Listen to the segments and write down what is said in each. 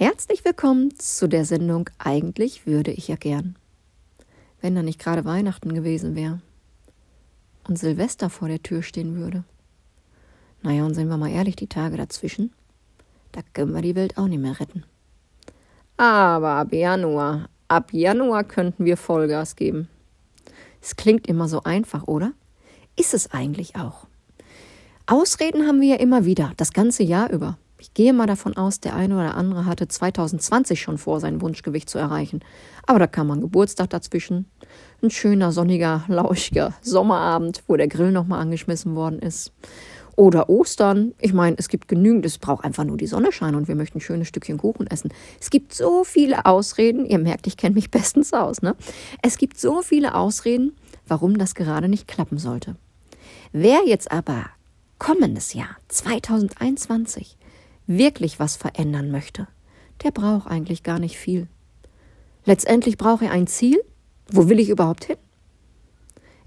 Herzlich willkommen zu der Sendung Eigentlich würde ich ja gern. Wenn da nicht gerade Weihnachten gewesen wäre und Silvester vor der Tür stehen würde. Naja, und sind wir mal ehrlich, die Tage dazwischen, da können wir die Welt auch nicht mehr retten. Aber ab Januar, ab Januar könnten wir Vollgas geben. Es klingt immer so einfach, oder? Ist es eigentlich auch. Ausreden haben wir ja immer wieder, das ganze Jahr über. Ich gehe mal davon aus, der eine oder andere hatte 2020 schon vor, sein Wunschgewicht zu erreichen. Aber da kam ein Geburtstag dazwischen. Ein schöner, sonniger, lauschiger Sommerabend, wo der Grill nochmal angeschmissen worden ist. Oder Ostern. Ich meine, es gibt genügend, es braucht einfach nur die Sonne scheinen und wir möchten ein schönes Stückchen Kuchen essen. Es gibt so viele Ausreden. Ihr merkt, ich kenne mich bestens aus, ne? Es gibt so viele Ausreden, warum das gerade nicht klappen sollte. Wer jetzt aber kommendes Jahr 2021 wirklich was verändern möchte, der braucht eigentlich gar nicht viel. Letztendlich brauche er ein Ziel. Wo will ich überhaupt hin?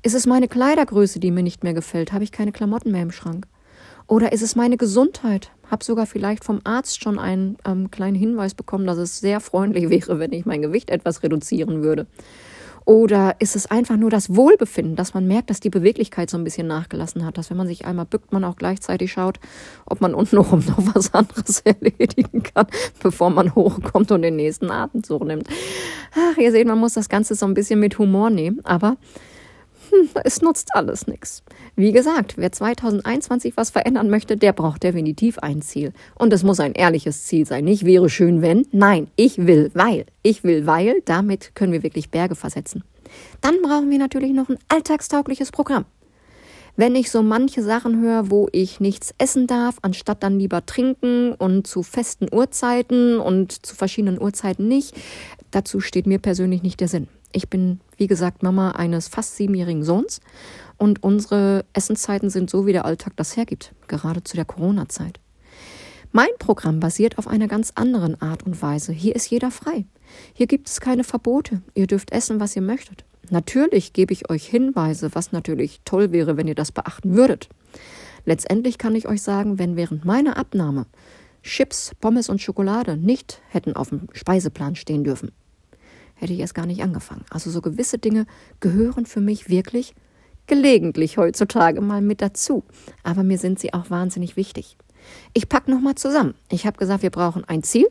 Ist es meine Kleidergröße, die mir nicht mehr gefällt? Habe ich keine Klamotten mehr im Schrank? Oder ist es meine Gesundheit? Habe sogar vielleicht vom Arzt schon einen ähm, kleinen Hinweis bekommen, dass es sehr freundlich wäre, wenn ich mein Gewicht etwas reduzieren würde. Oder ist es einfach nur das Wohlbefinden, dass man merkt, dass die Beweglichkeit so ein bisschen nachgelassen hat, dass wenn man sich einmal bückt, man auch gleichzeitig schaut, ob man untenrum noch was anderes erledigen kann, bevor man hochkommt und den nächsten Atemzug nimmt. Ach, ihr seht, man muss das Ganze so ein bisschen mit Humor nehmen, aber hm, es nutzt alles nichts. Wie gesagt, wer 2021 was verändern möchte, der braucht definitiv ein Ziel. Und es muss ein ehrliches Ziel sein. Nicht wäre schön, wenn. Nein, ich will, weil. Ich will, weil. Damit können wir wirklich Berge versetzen. Dann brauchen wir natürlich noch ein alltagstaugliches Programm. Wenn ich so manche Sachen höre, wo ich nichts essen darf, anstatt dann lieber trinken und zu festen Uhrzeiten und zu verschiedenen Uhrzeiten nicht, dazu steht mir persönlich nicht der Sinn. Ich bin, wie gesagt, Mama eines fast siebenjährigen Sohns und unsere Essenszeiten sind so, wie der Alltag das hergibt, gerade zu der Corona-Zeit. Mein Programm basiert auf einer ganz anderen Art und Weise. Hier ist jeder frei. Hier gibt es keine Verbote. Ihr dürft essen, was ihr möchtet. Natürlich gebe ich euch Hinweise, was natürlich toll wäre, wenn ihr das beachten würdet. Letztendlich kann ich euch sagen, wenn während meiner Abnahme Chips, Pommes und Schokolade nicht hätten auf dem Speiseplan stehen dürfen, hätte ich erst gar nicht angefangen. Also so gewisse Dinge gehören für mich wirklich gelegentlich heutzutage mal mit dazu. Aber mir sind sie auch wahnsinnig wichtig. Ich packe nochmal zusammen. Ich habe gesagt, wir brauchen ein Ziel.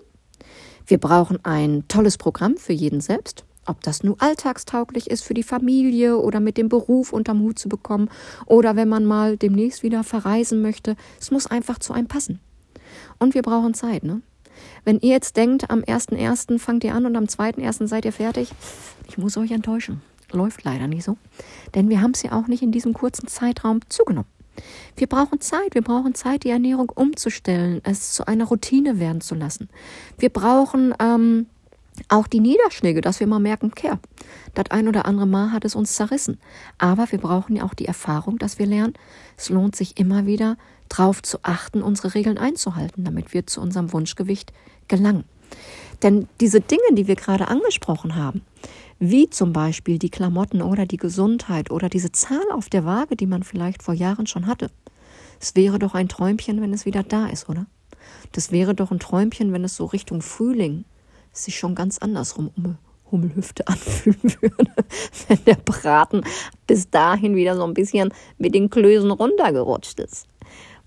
Wir brauchen ein tolles Programm für jeden selbst. Ob das nun alltagstauglich ist für die Familie oder mit dem Beruf unterm Hut zu bekommen oder wenn man mal demnächst wieder verreisen möchte. Es muss einfach zu einem passen. Und wir brauchen Zeit, ne? Wenn ihr jetzt denkt, am 1.1. fangt ihr an und am 2.1. seid ihr fertig, ich muss euch enttäuschen. Läuft leider nicht so. Denn wir haben es ja auch nicht in diesem kurzen Zeitraum zugenommen. Wir brauchen Zeit, wir brauchen Zeit, die Ernährung umzustellen, es zu einer Routine werden zu lassen. Wir brauchen ähm, auch die Niederschläge, dass wir mal merken, okay, das ein oder andere Mal hat es uns zerrissen. Aber wir brauchen ja auch die Erfahrung, dass wir lernen, es lohnt sich immer wieder darauf zu achten, unsere Regeln einzuhalten, damit wir zu unserem Wunschgewicht gelangen. Denn diese Dinge, die wir gerade angesprochen haben, wie zum Beispiel die Klamotten oder die Gesundheit oder diese Zahl auf der Waage, die man vielleicht vor Jahren schon hatte, es wäre doch ein Träumchen, wenn es wieder da ist, oder? Das wäre doch ein Träumchen, wenn es so Richtung Frühling sich schon ganz andersrum um Hummelhüfte anfühlen würde, wenn der Braten bis dahin wieder so ein bisschen mit den Klößen runtergerutscht ist.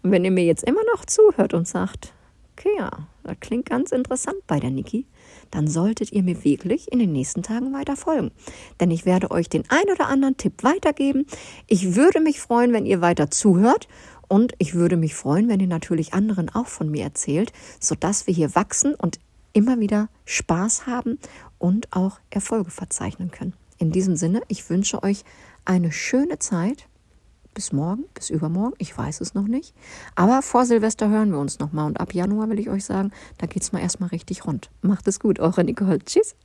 Und wenn ihr mir jetzt immer noch zuhört und sagt, okay, ja, das klingt ganz interessant bei der Niki, dann solltet ihr mir wirklich in den nächsten Tagen weiter folgen. Denn ich werde euch den ein oder anderen Tipp weitergeben. Ich würde mich freuen, wenn ihr weiter zuhört. Und ich würde mich freuen, wenn ihr natürlich anderen auch von mir erzählt, sodass wir hier wachsen und immer wieder Spaß haben und auch Erfolge verzeichnen können. In diesem Sinne, ich wünsche euch eine schöne Zeit. Bis morgen, bis übermorgen, ich weiß es noch nicht. Aber vor Silvester hören wir uns nochmal und ab Januar will ich euch sagen, da geht es mal erstmal richtig rund. Macht es gut, eure Nicole. Tschüss.